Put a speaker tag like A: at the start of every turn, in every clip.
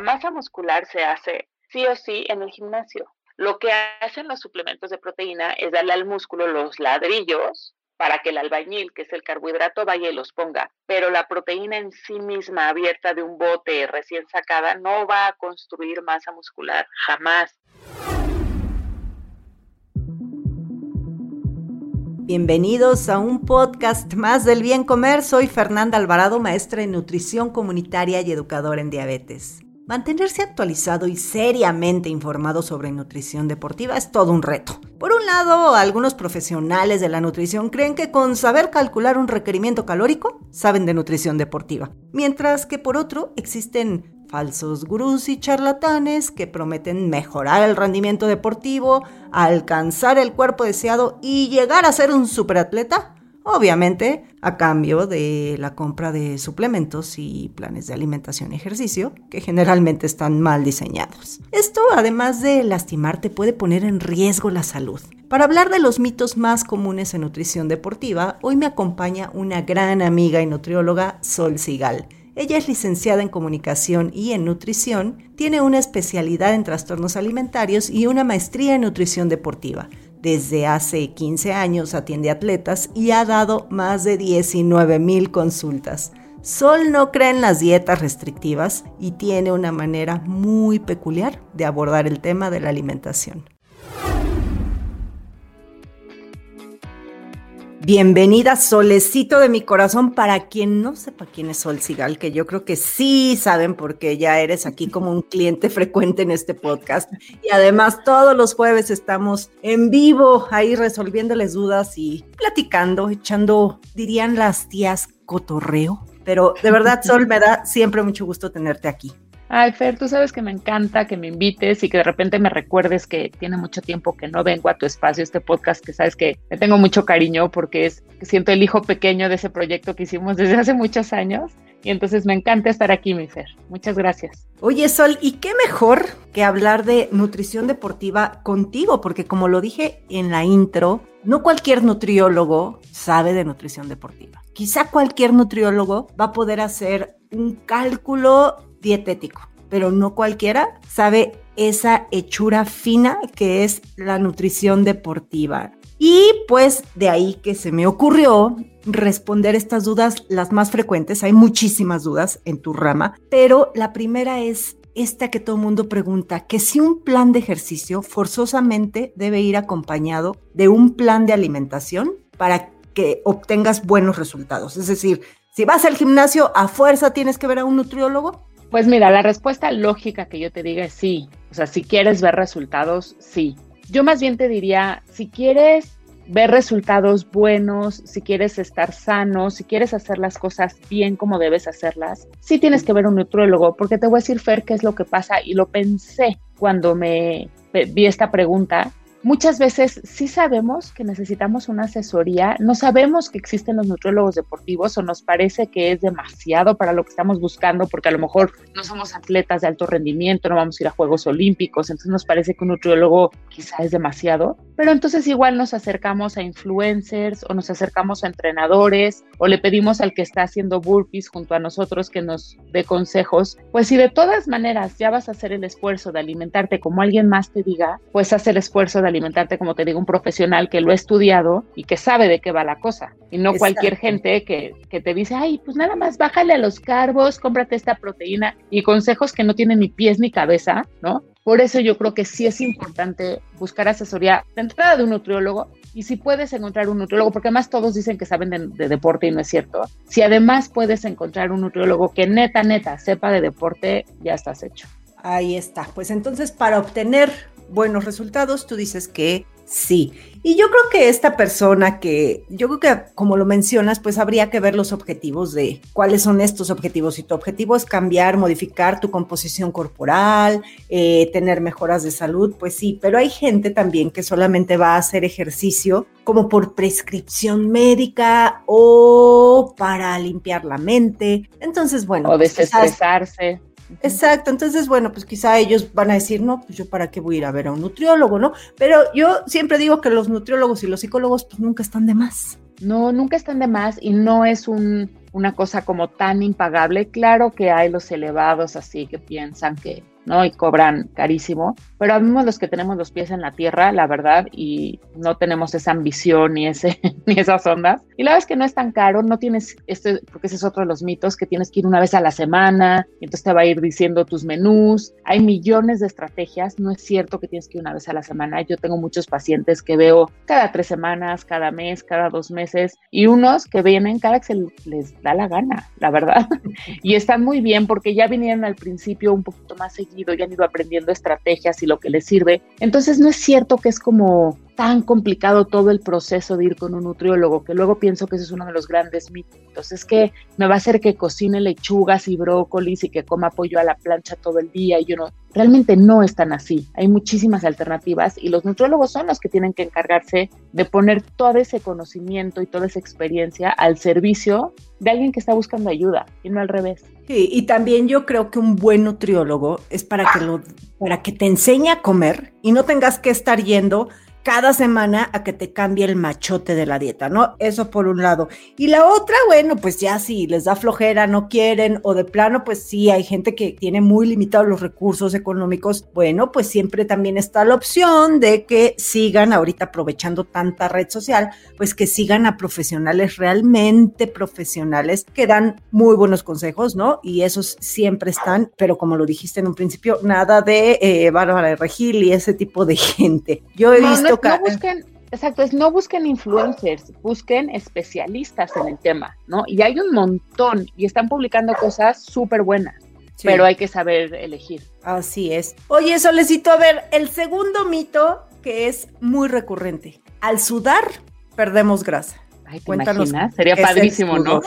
A: Masa muscular se hace sí o sí en el gimnasio. Lo que hacen los suplementos de proteína es darle al músculo los ladrillos para que el albañil, que es el carbohidrato, vaya y los ponga. Pero la proteína en sí misma, abierta de un bote recién sacada, no va a construir masa muscular, jamás.
B: Bienvenidos a un podcast más del bien comer. Soy Fernanda Alvarado, maestra en nutrición comunitaria y educadora en diabetes. Mantenerse actualizado y seriamente informado sobre nutrición deportiva es todo un reto. Por un lado, algunos profesionales de la nutrición creen que con saber calcular un requerimiento calórico, saben de nutrición deportiva, mientras que por otro existen falsos gurús y charlatanes que prometen mejorar el rendimiento deportivo, alcanzar el cuerpo deseado y llegar a ser un superatleta obviamente a cambio de la compra de suplementos y planes de alimentación y ejercicio que generalmente están mal diseñados. Esto, además de lastimarte, puede poner en riesgo la salud. Para hablar de los mitos más comunes en nutrición deportiva, hoy me acompaña una gran amiga y nutrióloga, Sol Sigal. Ella es licenciada en comunicación y en nutrición, tiene una especialidad en trastornos alimentarios y una maestría en nutrición deportiva. Desde hace 15 años atiende atletas y ha dado más de 19 mil consultas. Sol no cree en las dietas restrictivas y tiene una manera muy peculiar de abordar el tema de la alimentación. Bienvenida, solecito de mi corazón. Para quien no sepa quién es Sol Sigal, que yo creo que sí saben porque ya eres aquí como un cliente frecuente en este podcast. Y además todos los jueves estamos en vivo ahí resolviéndoles dudas y platicando, echando, dirían las tías, cotorreo. Pero de verdad, Sol, me da siempre mucho gusto tenerte aquí.
A: Ay, Fer, tú sabes que me encanta que me invites y que de repente me recuerdes que tiene mucho tiempo que no vengo a tu espacio, este podcast, que sabes que le tengo mucho cariño porque es, siento el hijo pequeño de ese proyecto que hicimos desde hace muchos años. Y entonces me encanta estar aquí, mi Fer. Muchas gracias.
B: Oye, Sol, ¿y qué mejor que hablar de nutrición deportiva contigo? Porque como lo dije en la intro, no cualquier nutriólogo sabe de nutrición deportiva. Quizá cualquier nutriólogo va a poder hacer un cálculo dietético, pero no cualquiera sabe esa hechura fina que es la nutrición deportiva. Y pues de ahí que se me ocurrió responder estas dudas, las más frecuentes, hay muchísimas dudas en tu rama, pero la primera es esta que todo el mundo pregunta, que si un plan de ejercicio forzosamente debe ir acompañado de un plan de alimentación para que obtengas buenos resultados. Es decir, si vas al gimnasio, a fuerza tienes que ver a un nutriólogo.
A: Pues mira, la respuesta lógica que yo te diga es sí. O sea, si quieres ver resultados, sí. Yo más bien te diría, si quieres ver resultados buenos, si quieres estar sano, si quieres hacer las cosas bien como debes hacerlas, sí tienes que ver un nutriólogo, porque te voy a decir, Fer, qué es lo que pasa, y lo pensé cuando me vi esta pregunta, Muchas veces sí sabemos que necesitamos una asesoría, no sabemos que existen los nutriólogos deportivos o nos parece que es demasiado para lo que estamos buscando porque a lo mejor no somos atletas de alto rendimiento, no vamos a ir a Juegos Olímpicos, entonces nos parece que un nutriólogo quizá es demasiado, pero entonces igual nos acercamos a influencers o nos acercamos a entrenadores o le pedimos al que está haciendo burpees junto a nosotros que nos dé consejos, pues si de todas maneras ya vas a hacer el esfuerzo de alimentarte como alguien más te diga, pues haz el esfuerzo de alimentarte, como te digo, un profesional que lo ha estudiado y que sabe de qué va la cosa. Y no cualquier gente que, que te dice, ay, pues nada más bájale a los carbos, cómprate esta proteína y consejos que no tienen ni pies ni cabeza, ¿no? Por eso yo creo que sí es importante buscar asesoría de entrada de un nutriólogo Y si puedes encontrar un nutriólogo, porque además todos dicen que saben de, de, deporte y no es cierto, si además puedes encontrar un nutriólogo que neta, neta sepa de deporte, ya estás hecho.
B: Ahí está. Pues entonces para obtener buenos resultados, tú dices que sí. Y yo creo que esta persona que, yo creo que como lo mencionas, pues habría que ver los objetivos de cuáles son estos objetivos. Si tu objetivo es cambiar, modificar tu composición corporal, eh, tener mejoras de salud, pues sí, pero hay gente también que solamente va a hacer ejercicio como por prescripción médica o para limpiar la mente. Entonces, bueno.
A: O pues desestresarse.
B: Exacto, entonces bueno, pues quizá ellos van a decir, no, pues yo para qué voy a ir a ver a un nutriólogo, ¿no? Pero yo siempre digo que los nutriólogos y los psicólogos pues nunca están de más.
A: No, nunca están de más y no es un, una cosa como tan impagable. Claro que hay los elevados así que piensan que ¿no? Y cobran carísimo. Pero habemos los que tenemos los pies en la tierra, la verdad, y no tenemos esa ambición ni, ese, ni esas ondas. Y la verdad es que no es tan caro, no tienes, este, porque ese es otro de los mitos, que tienes que ir una vez a la semana, y entonces te va a ir diciendo tus menús. Hay millones de estrategias, no es cierto que tienes que ir una vez a la semana. Yo tengo muchos pacientes que veo cada tres semanas, cada mes, cada dos meses, y unos que vienen cada que se les da la gana, la verdad. y están muy bien porque ya vinieron al principio un poquito más seguidos y han ido aprendiendo estrategias y lo que les sirve. Entonces no es cierto que es como tan complicado todo el proceso de ir con un nutriólogo, que luego pienso que ese es uno de los grandes mitos. Es que me va a hacer que cocine lechugas y brócolis y que coma pollo a la plancha todo el día y yo no. Realmente no es tan así. Hay muchísimas alternativas y los nutriólogos son los que tienen que encargarse de poner todo ese conocimiento y toda esa experiencia al servicio de alguien que está buscando ayuda y no al revés.
B: Sí, y también yo creo que un buen nutriólogo es para que lo para que te enseñe a comer y no tengas que estar yendo cada semana a que te cambie el machote de la dieta, ¿no? Eso por un lado. Y la otra, bueno, pues ya si les da flojera, no quieren o de plano, pues sí, hay gente que tiene muy limitados los recursos económicos. Bueno, pues siempre también está la opción de que sigan ahorita aprovechando tanta red social, pues que sigan a profesionales realmente profesionales que dan muy buenos consejos, ¿no? Y esos siempre están, pero como lo dijiste en un principio, nada de eh, Bárbara de Regil y ese tipo de gente. Yo he visto
A: no, busquen, exacto, es no busquen influencers, busquen especialistas en el tema, ¿no? Y hay un montón y están publicando cosas súper buenas. Pero hay que saber elegir.
B: Así es. Oye, Solecito, a ver, el segundo mito que es muy recurrente. Al sudar, perdemos grasa.
A: Ay, ¿te Cuéntanos. Imaginas? Sería padrísimo, ¿no?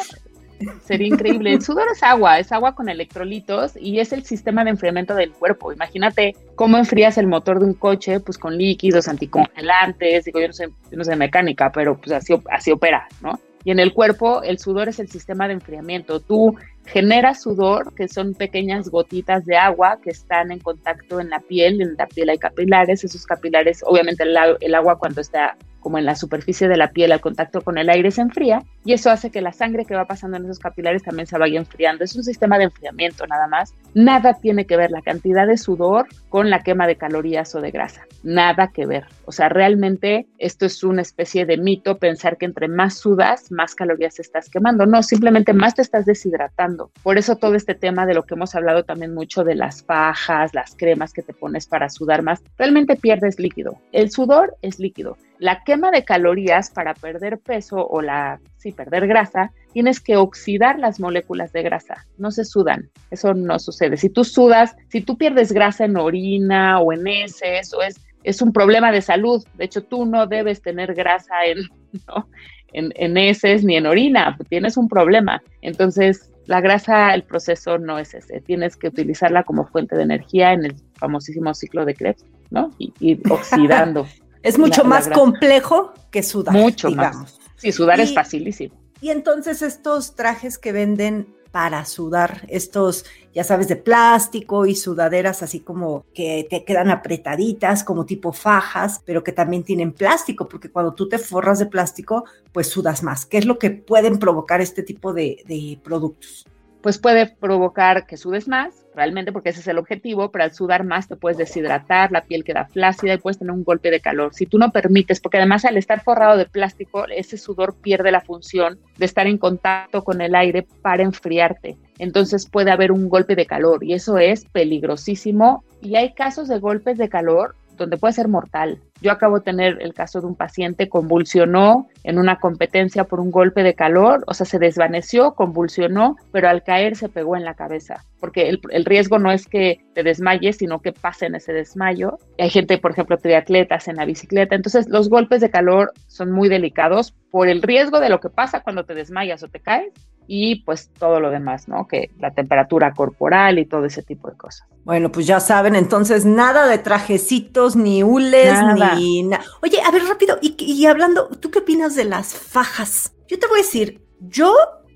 A: Sería increíble. El sudor es agua, es agua con electrolitos y es el sistema de enfriamiento del cuerpo. Imagínate cómo enfrías el motor de un coche, pues con líquidos anticongelantes. Digo, yo no sé, mecánica, pero pues así, opera, ¿no? Y en el cuerpo, el sudor es el sistema de enfriamiento. Tú generas sudor, que son pequeñas gotitas de agua que están en contacto en la piel. En la piel hay capilares. Esos capilares, obviamente, el agua cuando está como en la superficie de la piel al contacto con el aire se enfría y eso hace que la sangre que va pasando en esos capilares también se vaya enfriando. Es un sistema de enfriamiento nada más. Nada tiene que ver la cantidad de sudor con la quema de calorías o de grasa. Nada que ver. O sea, realmente esto es una especie de mito pensar que entre más sudas, más calorías estás quemando. No, simplemente más te estás deshidratando. Por eso todo este tema de lo que hemos hablado también mucho de las fajas, las cremas que te pones para sudar más, realmente pierdes líquido. El sudor es líquido. La quema de calorías para perder peso o la, sí, perder grasa, tienes que oxidar las moléculas de grasa, no se sudan, eso no sucede. Si tú sudas, si tú pierdes grasa en orina o en heces, o es, es un problema de salud, de hecho tú no debes tener grasa en, en, en heces ni en orina, tienes un problema. Entonces, la grasa, el proceso no es ese, tienes que utilizarla como fuente de energía en el famosísimo ciclo de Krebs, ¿no? Y ir oxidando.
B: Es mucho más complejo que sudar.
A: Mucho más. Sí, sudar es facilísimo.
B: Y entonces estos trajes que venden para sudar, estos, ya sabes, de plástico y sudaderas así como que te quedan apretaditas, como tipo fajas, pero que también tienen plástico, porque cuando tú te forras de plástico, pues sudas más. ¿Qué es lo que pueden provocar este tipo de, de productos?
A: Pues puede provocar que sudes más, realmente porque ese es el objetivo, pero al sudar más te puedes deshidratar, la piel queda flácida y puedes tener un golpe de calor. Si tú no permites, porque además al estar forrado de plástico, ese sudor pierde la función de estar en contacto con el aire para enfriarte. Entonces puede haber un golpe de calor y eso es peligrosísimo. Y hay casos de golpes de calor donde puede ser mortal, Yo acabo de tener el caso de un paciente convulsionó en una competencia por un golpe de calor, o sea, se desvaneció, convulsionó, pero al caer se pegó en la cabeza, porque el, el riesgo no es que te desmayes, sino que pasen ese desmayo. Hay gente, por ejemplo, triatletas en la bicicleta, entonces los golpes de calor son muy delicados por el riesgo de lo que pasa cuando te desmayas o te caes y pues todo lo demás, ¿no? Que la temperatura corporal y todo ese tipo de cosas.
B: Bueno, pues ya saben, entonces nada de trajecitos, ni hules, ni nada. Oye, a ver, rápido, y, y hablando, ¿tú qué opinas de las fajas? Yo te voy a decir, yo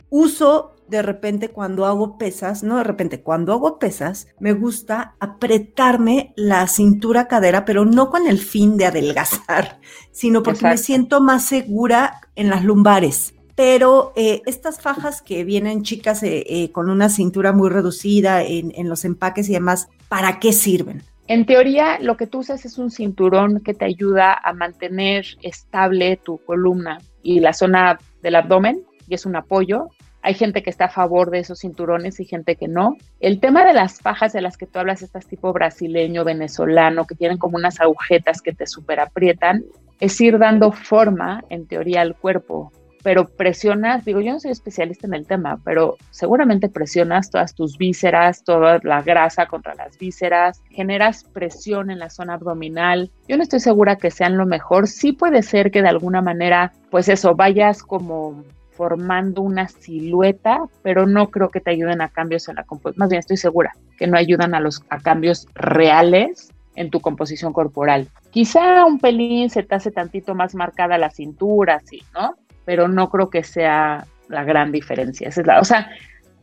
B: uso de repente cuando hago pesas, no de repente, cuando hago pesas, me gusta apretarme la cintura cadera, pero no con el fin de adelgazar, sino porque me siento más segura en las lumbares. Pero eh, estas fajas que vienen chicas eh, eh, con una cintura muy reducida en, en los empaques y demás, ¿para qué sirven?
A: En teoría, lo que tú usas es un cinturón que te ayuda a mantener estable tu columna y la zona del abdomen, y es un apoyo. Hay gente que está a favor de esos cinturones y gente que no. El tema de las fajas de las que tú hablas, estas tipo brasileño, venezolano, que tienen como unas agujetas que te superaprietan, es ir dando forma, en teoría, al cuerpo pero presionas, digo, yo no soy especialista en el tema, pero seguramente presionas todas tus vísceras, toda la grasa contra las vísceras, generas presión en la zona abdominal. Yo no estoy segura que sean lo mejor. Sí puede ser que de alguna manera, pues eso, vayas como formando una silueta, pero no creo que te ayuden a cambios en la composición. Más bien estoy segura que no ayudan a los a cambios reales en tu composición corporal. Quizá un pelín se te hace tantito más marcada la cintura, sí, ¿no? Pero no creo que sea la gran diferencia. es la, o sea,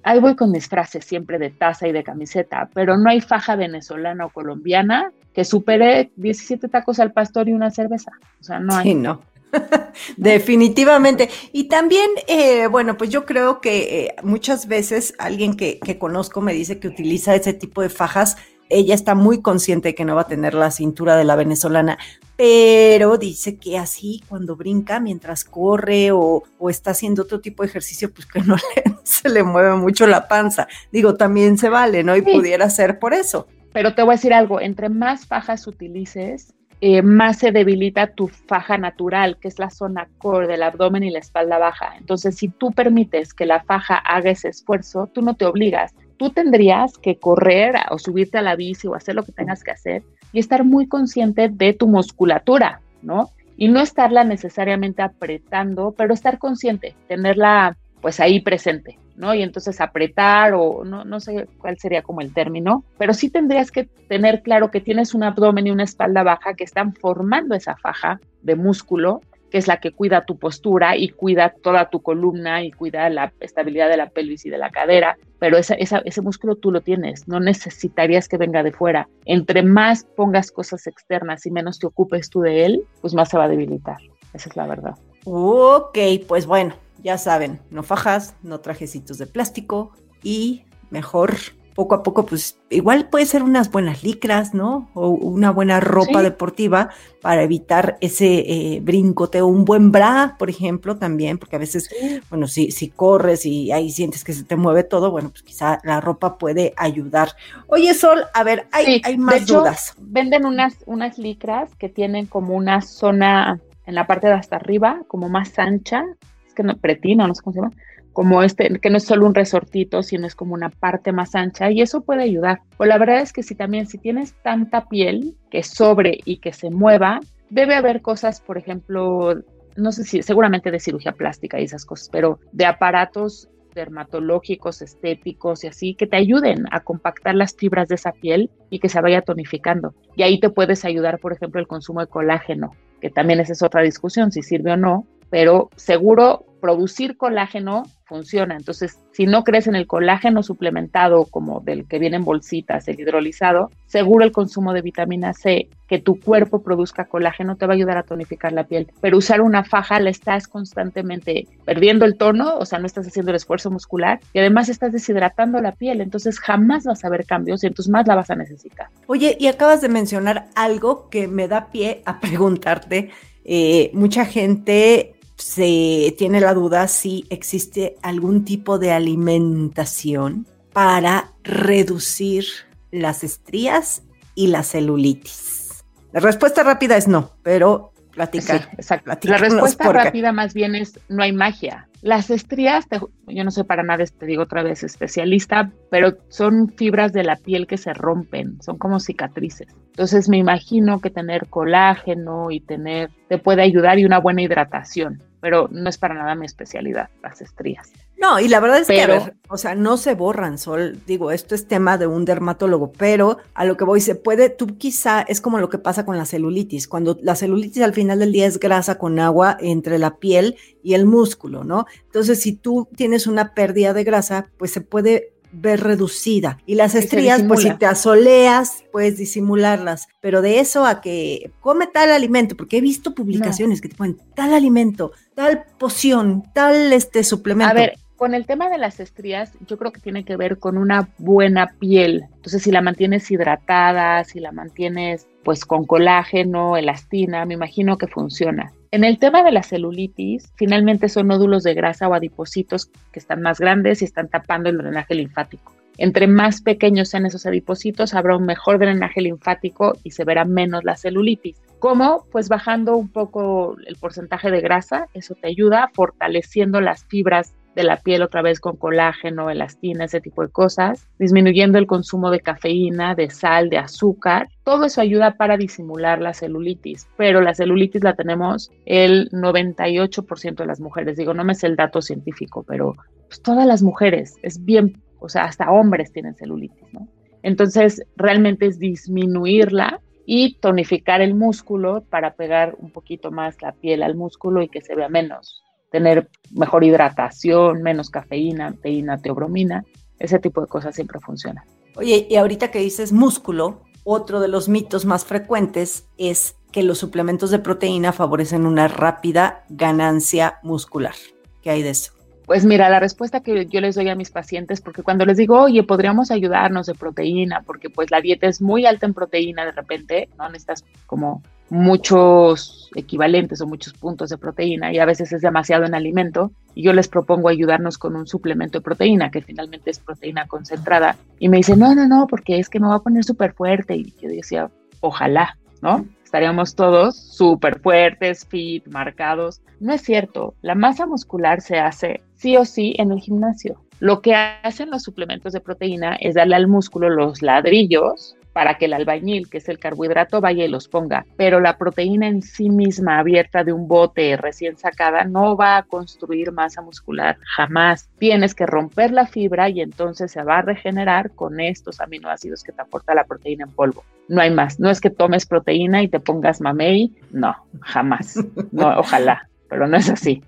A: ahí voy con mis frases siempre de taza y de camiseta, pero no hay faja venezolana o colombiana que supere 17 tacos al pastor y una cerveza. O sea, no hay.
B: Sí, no. Definitivamente. Y también, eh, bueno, pues yo creo que eh, muchas veces alguien que, conozco me dice que utiliza ese tipo de fajas ella está muy consciente de que no va a tener la cintura de la venezolana, pero dice que así cuando brinca mientras corre o, está haciendo otro tipo de ejercicio, pues que no se le mueve mucho la panza. Digo, también se vale, ¿no? Y pudiera ser por eso.
A: Pero te voy a decir algo, entre más fajas utilices, eh, más se debilita tu faja natural, que es la zona core del abdomen y la espalda baja. Entonces, si tú permites que la faja haga ese esfuerzo, tú no te obligas tú tendrías que correr o subirte a la bici o hacer lo que tengas que hacer y estar muy consciente de tu musculatura, ¿no? Y no estarla necesariamente apretando, pero estar consciente, tenerla pues ahí presente, ¿no? Y entonces apretar o no, no sé cuál sería como el término, pero sí tendrías que tener claro que tienes un abdomen y una espalda baja que están formando esa faja de músculo que es la que cuida tu postura y cuida toda tu columna y cuida la estabilidad de la pelvis y de la cadera, pero esa, ese músculo tú lo tienes, no necesitarías que venga de fuera. Entre más pongas cosas externas y menos te ocupes tú de él, pues más se va a debilitar. Esa es la verdad.
B: Ok, pues bueno, ya saben, no fajas, no trajecitos de plástico y mejor poco a poco, pues igual puede ser unas buenas licras, ¿no? O una buena ropa deportiva para evitar ese eh, brincoteo, un buen bra, por ejemplo, también, porque a veces, bueno, si, si corres y ahí sientes que se te mueve todo, bueno, pues quizá la ropa puede ayudar. Oye, Sol, a ver, hay, hay más dudas.
A: Venden unas, unas licras que tienen como una zona en la parte de hasta arriba, como más ancha, es que no, pretina, no sé cómo se llama como este, que no es solo un resortito, sino es como una parte más ancha y eso puede ayudar. O la verdad es que si también, si tienes tanta piel que sobre y que se mueva, debe haber cosas, por ejemplo, no sé si, seguramente de cirugía plástica y esas cosas, pero de aparatos dermatológicos, estéticos y así, que te ayuden a compactar las fibras de esa piel y que se vaya tonificando. Y ahí te puedes ayudar, por ejemplo, el consumo de colágeno, que también esa es otra discusión, si sirve o no, pero seguro producir colágeno funciona. Entonces, si no crees en el colágeno suplementado como del que viene en bolsitas, el hidrolizado, seguro el consumo de vitamina C, que tu cuerpo produzca colágeno, te va a ayudar a tonificar la piel. Pero usar una faja la estás constantemente perdiendo el tono, o sea, no estás haciendo el esfuerzo muscular y además estás deshidratando la piel, entonces jamás vas a ver cambios y entonces más la vas a necesitar.
B: Oye, y acabas de mencionar algo que me da pie a preguntarte. Eh, mucha gente se tiene la duda si existe algún tipo de alimentación para reducir las estrías y la celulitis. La respuesta rápida es no, pero platica.
A: Sí, exacto. La respuesta rápida más bien es no hay magia. Las estrías, yo no soy para nada, te digo otra vez, especialista, pero son fibras de la piel que se rompen, son como cicatrices. Entonces me imagino que tener colágeno y tener, te puede ayudar y una buena hidratación pero no es para nada mi especialidad, las estrías.
B: No, y la verdad es que, a ver, o sea, no se borran, Sol. Digo, esto es tema de un dermatólogo, pero a lo que voy, se puede, tú quizá es como lo que pasa con la celulitis. Cuando la celulitis al final del día es grasa con agua entre la piel y el músculo, ¿no? Entonces, si tú tienes una pérdida de grasa, pues se puede ver reducida. Y las estrías, pues si te asoleas, puedes disimularlas. Pero de eso a que come tal alimento, porque he visto publicaciones que te ponen tal alimento, tal poción, tal este suplemento.
A: A ver, con el tema de las estrías, yo creo que tiene que ver con una buena piel. Entonces, si la mantienes hidratada, si la mantienes pues con colágeno, elastina, me imagino que funciona. En el tema de la celulitis, finalmente son nódulos de grasa o adipocitos que están más grandes y están tapando el drenaje linfático. Entre más pequeños sean esos adipocitos, habrá un mejor drenaje linfático y se verá menos la celulitis. ¿Cómo? Pues bajando un poco el porcentaje de grasa, eso te ayuda, fortaleciendo las fibras de la piel otra vez con colágeno, elastina, ese tipo de cosas, disminuyendo el consumo de cafeína, de sal, de azúcar. Todo eso ayuda para disimular la celulitis, pero la celulitis la tenemos el 98% de las mujeres. Digo, no me sé el dato científico, pero pues, todas las mujeres, es bien, o sea, hasta hombres tienen celulitis, ¿no? Entonces, realmente es disminuirla y tonificar el músculo para pegar un poquito más la piel al músculo y que se vea menos tener mejor hidratación, menos cafeína, teína, teobromina, ese tipo de cosas siempre funcionan.
B: Oye, y ahorita que dices músculo, otro de los mitos más frecuentes es que los suplementos de proteína favorecen una rápida ganancia muscular. ¿Qué hay de eso?
A: Pues mira, la respuesta que yo les doy a mis pacientes, porque cuando les digo, oye, podríamos ayudarnos de proteína, porque pues la dieta es muy alta en proteína de repente, ¿no? Necesitas como muchos equivalentes o muchos puntos de proteína y a veces es demasiado en alimento y yo les propongo ayudarnos con un suplemento de proteína que finalmente es proteína concentrada y me dicen no, no, no, porque es que me va a poner súper fuerte y yo decía, ojalá, ¿no? Estaríamos todos súper fuertes, fit, marcados. No es cierto, la masa muscular se hace sí o sí en el gimnasio. Lo que hacen los suplementos de proteína es darle al músculo los ladrillos para que el albañil, que es el carbohidrato, vaya y los ponga. Pero la proteína en sí misma, abierta de un bote recién sacada, no va a construir masa muscular jamás. Tienes que romper la fibra y entonces se va a regenerar con estos aminoácidos que te aporta la proteína en polvo. No hay más. No es que tomes proteína y te pongas mamey. No, jamás. No, ojalá pero no es así.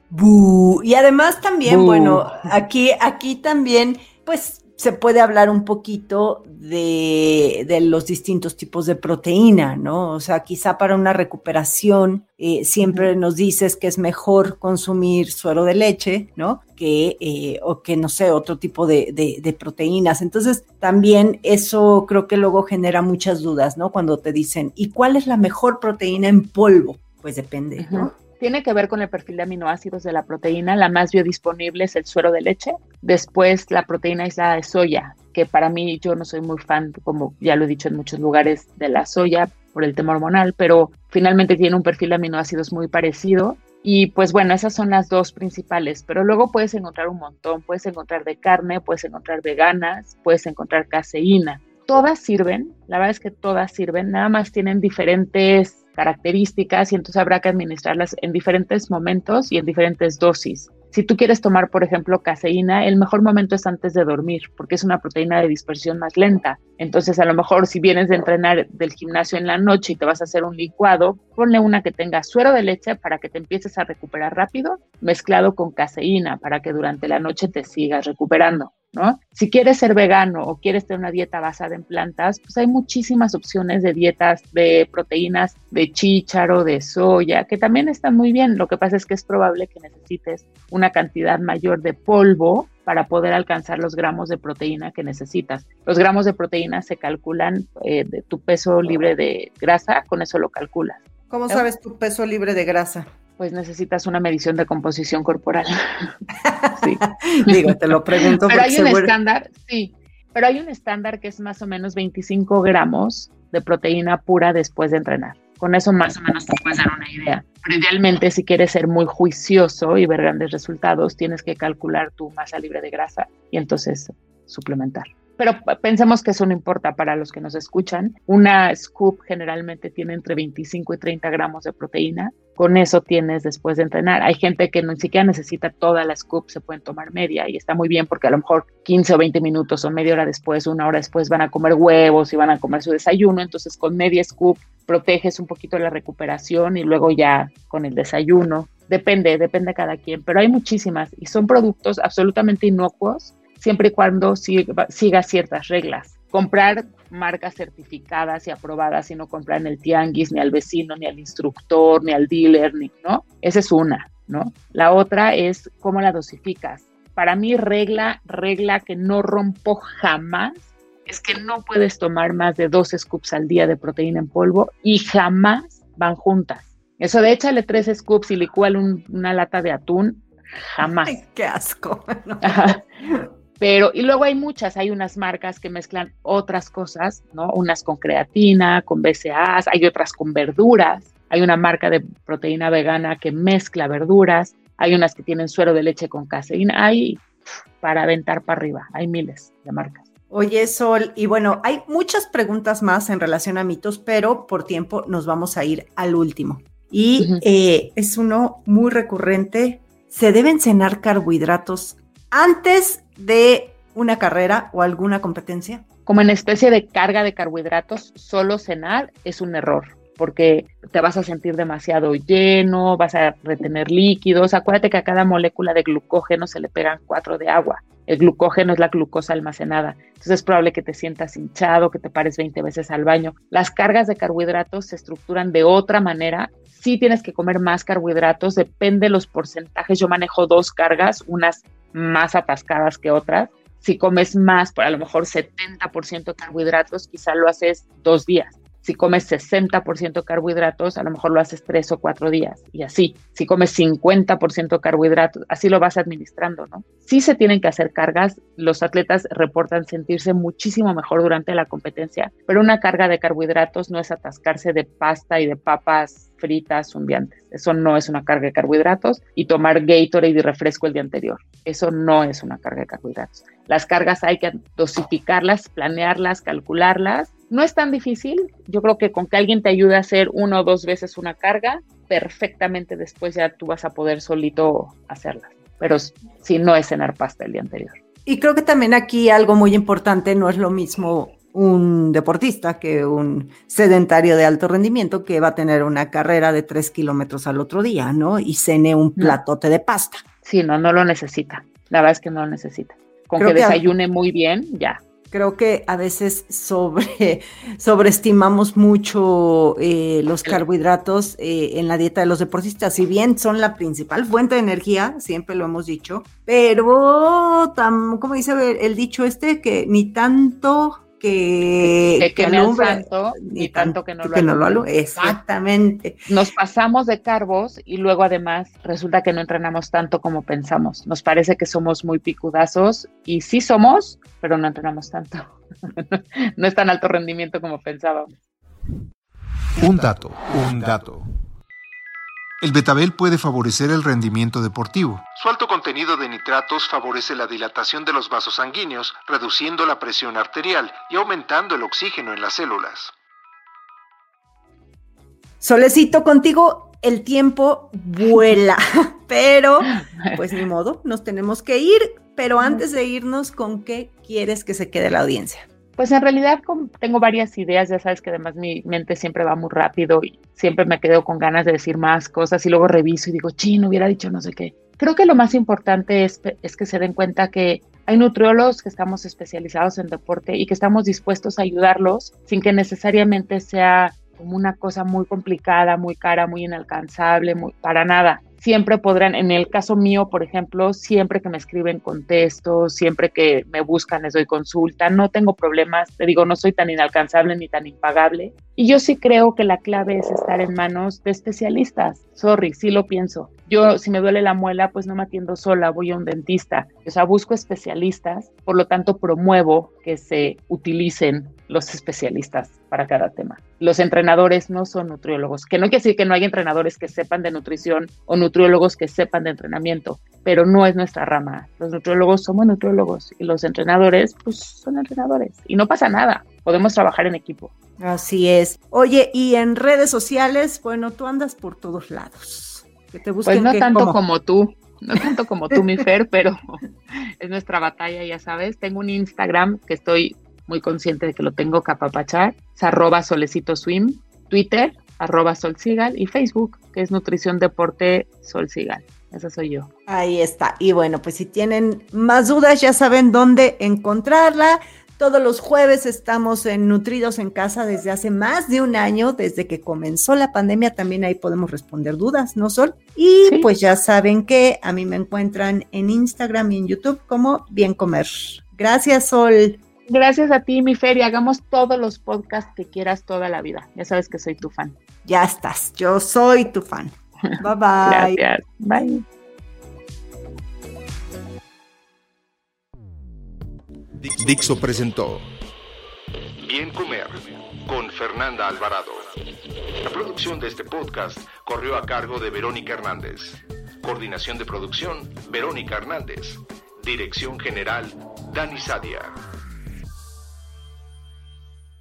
B: Y además también, bueno, aquí, aquí también, pues se puede hablar un poquito de, los distintos tipos de proteína, ¿no? O sea, quizá para una recuperación eh, siempre nos dices que es mejor consumir suero de leche, ¿no? Que, eh, o que, no sé, otro tipo de, de, proteínas. Entonces, también eso creo que luego genera muchas dudas, ¿no? Cuando te dicen, ¿y cuál es la mejor proteína en polvo? Pues depende, ¿no?
A: Tiene que ver con el perfil de aminoácidos de la proteína. La más biodisponible es el suero de leche. Después la proteína aislada de soya, que para mí yo no soy muy fan, como ya lo he dicho en muchos lugares, de la soya por el tema hormonal, pero finalmente tiene un perfil de aminoácidos muy parecido. Y pues bueno, esas son las dos principales, pero luego puedes encontrar un montón, puedes encontrar de carne, puedes encontrar veganas, puedes encontrar caseína. Todas sirven, la verdad es que todas sirven, nada más tienen diferentes características y entonces habrá que administrarlas en diferentes momentos y en diferentes dosis. Si tú quieres tomar, por ejemplo, caseína, el mejor momento es antes de dormir, porque es una proteína de dispersión más lenta. Entonces, a lo mejor si vienes de entrenar del gimnasio en la noche y te vas a hacer un licuado, ponle una que tenga suero de leche para que te empieces a recuperar rápido, mezclado con caseína para que durante la noche te sigas recuperando. Si quieres ser vegano o quieres tener una dieta basada en plantas, pues hay muchísimas opciones de dietas de proteínas de chícharo, de soya, que también están muy bien. Lo que pasa es que es probable que necesites una cantidad mayor de polvo para poder alcanzar los gramos de proteína que necesitas. Los gramos de proteína se calculan eh, de tu peso libre de grasa, con eso lo calculas.
B: ¿Cómo sabes tu peso libre de grasa?
A: pues necesitas una medición de composición corporal.
B: sí. Digo, te lo pregunto.
A: Pero hay un estándar, sí, pero hay un estándar que es más o menos 25 gramos de proteína pura después de entrenar. Con eso más o menos te puedes dar una idea. Pero idealmente si quieres ser muy juicioso y ver grandes resultados, tienes que calcular tu masa libre de grasa y entonces suplementar. Pero pensemos que eso no importa para los que nos escuchan. Una scoop generalmente tiene entre 25 y 30 gramos de proteína. Con eso tienes después de entrenar. Hay gente que ni siquiera necesita toda la scoop, se pueden tomar media y está muy bien porque a lo mejor 15 o 20 minutos o media hora después, una hora después van a comer huevos y van a comer su desayuno. Entonces con media scoop proteges un poquito la recuperación y luego ya con el desayuno. Depende, depende de cada quien, pero hay muchísimas y son productos absolutamente inocuos siempre y cuando siga, ciertas reglas. Comprar marcas certificadas y aprobadas y no comprar en el tianguis, ni al vecino, ni al instructor, ni al dealer, ni, ¿no? Esa es una, ¿no? La otra es cómo la dosificas. Para mí, regla, regla que no rompo jamás es que no puedes tomar más de dos scoops al día de proteína en polvo y jamás van juntas. Eso de échale tres scoops y licúale una lata de atún, jamás. Ay,
B: qué asco.
A: Pero, y luego hay muchas, hay unas marcas que mezclan otras cosas, ¿no? Unas con creatina, con BCAAs, hay otras con verduras, hay una marca de proteína vegana que mezcla verduras, hay unas que tienen suero de leche con caseína, hay para aventar para arriba, hay miles de marcas.
B: Oye, Sol, y bueno, hay muchas preguntas más en relación a mitos, pero por tiempo nos vamos a ir al último. Y eh, es uno muy recurrente. ¿Se deben cenar carbohidratos antes de una carrera o alguna competencia?
A: Como en especie de carga de carbohidratos, solo cenar es un error porque te vas a sentir demasiado lleno, vas a retener líquidos. Acuérdate que a cada molécula de glucógeno se le pegan cuatro de agua. El glucógeno es la glucosa almacenada. Entonces es probable que te sientas hinchado, que te pares 20 veces al baño. Las cargas de carbohidratos se estructuran de otra manera. Sí tienes que comer más carbohidratos, depende de los porcentajes. Yo manejo dos cargas, unas más atascadas que otras. Si comes más, por a lo mejor 70% carbohidratos, quizá lo haces dos días. Si comes 60% carbohidratos, a lo mejor lo haces tres o cuatro días y así. Si comes 50% carbohidratos, así lo vas administrando, ¿no? Sí se tienen que hacer cargas. Los atletas reportan sentirse muchísimo mejor durante la competencia, pero una carga de carbohidratos no es atascarse de pasta y de papas fritas zumbiantes. Eso no es una carga de carbohidratos y tomar Gatorade y refresco el día anterior. Eso no es una carga de carbohidratos. Las cargas hay que dosificarlas, planearlas, calcularlas no es tan difícil. Yo creo que con que alguien te ayude a hacer una o dos veces una carga, perfectamente después ya tú vas a poder solito hacerla. Pero si no es cenar pasta el día anterior.
B: Y creo que también aquí algo muy importante, no es lo mismo un deportista que un sedentario de alto rendimiento que va a tener una carrera de tres kilómetros al otro día, ¿no? Y cene un platote de pasta.
A: Sí, no, no lo necesita. La verdad es que no lo necesita. Con que, desayune muy bien, ya.
B: Creo que a veces sobre, sobreestimamos mucho eh, los carbohidratos eh, en la dieta de los deportistas. Si bien son la principal fuente de energía, siempre lo hemos dicho, pero, como dice el dicho este, que ni tanto que,
A: que, no tanto, ni tanto que no lo, que
B: no Exactamente.
A: Nos pasamos de carbos y luego además resulta que no entrenamos tanto como pensamos. Nos parece que somos muy picudazos y sí somos, pero no entrenamos tanto. no es tan alto rendimiento como pensábamos.
C: Un dato, un dato. El betabel puede favorecer el rendimiento deportivo. Su alto contenido de nitratos favorece la dilatación de los vasos sanguíneos, reduciendo la presión arterial y aumentando el oxígeno en las células.
B: Solecito, contigo el tiempo vuela, pero pues ni modo, nos tenemos que ir, pero antes de irnos, ¿con qué quieres que se quede la audiencia?
A: Pues en realidad tengo varias ideas, ya sabes que además mi mente siempre va muy rápido y siempre me quedo con ganas de decir más cosas y luego reviso y digo, no hubiera dicho no sé qué. Creo que lo más importante es, es que se den cuenta que hay nutriólogos que estamos especializados en deporte y que estamos dispuestos a ayudarlos sin que necesariamente sea como una cosa muy complicada, muy cara, muy inalcanzable, muy, para nada siempre podrán, en el caso mío, por ejemplo, siempre que me escriben contesto, siempre que me buscan les doy consulta, no tengo problemas, te digo, no soy tan inalcanzable ni tan impagable. Y yo sí creo que la clave es estar en manos de especialistas, sorry, sí lo pienso. Yo, si me duele la muela, pues no me atiendo sola, voy a un dentista. O sea, busco especialistas, por lo tanto promuevo que se utilicen los especialistas para cada tema. Los entrenadores no son nutriólogos, que no quiere decir que no hay entrenadores que sepan de nutrición o nutriólogos que sepan de entrenamiento, pero no es nuestra rama. Los nutriólogos somos nutriólogos y los entrenadores, pues son entrenadores. Y no pasa nada, podemos trabajar en equipo.
B: Así es. Oye, y en redes sociales, bueno, tú andas por todos lados
A: pues no tanto como tú, no tanto como tú, mi Fer, pero es nuestra batalla, ya sabes. Tengo un Instagram que estoy muy consciente de que lo tengo que apapachar, es arroba solecito swim, Twitter, arroba solsigal y Facebook, que es nutrición deporte solsigal. Esa soy yo.
B: Ahí está. Y bueno, pues si tienen más dudas, ya saben dónde encontrarla. Todos los jueves estamos en Nutridos en Casa desde hace más de un año, desde que comenzó la pandemia, también ahí podemos responder dudas, ¿no, Sol? Y pues ya saben que a mí me encuentran en Instagram y en YouTube como Bien Comer. Gracias, Sol.
A: Gracias a ti, mi Fer, y hagamos todos los podcasts que quieras toda la vida. Ya sabes que soy tu fan.
B: Ya estás, yo soy tu fan. Bye bye.
A: Gracias. Bye.
C: Dixo presentó Bien Comer con Fernanda Alvarado. La producción de este podcast corrió a cargo de Verónica Hernández. Coordinación de producción, Verónica Hernández. Dirección General, Dani Sadia.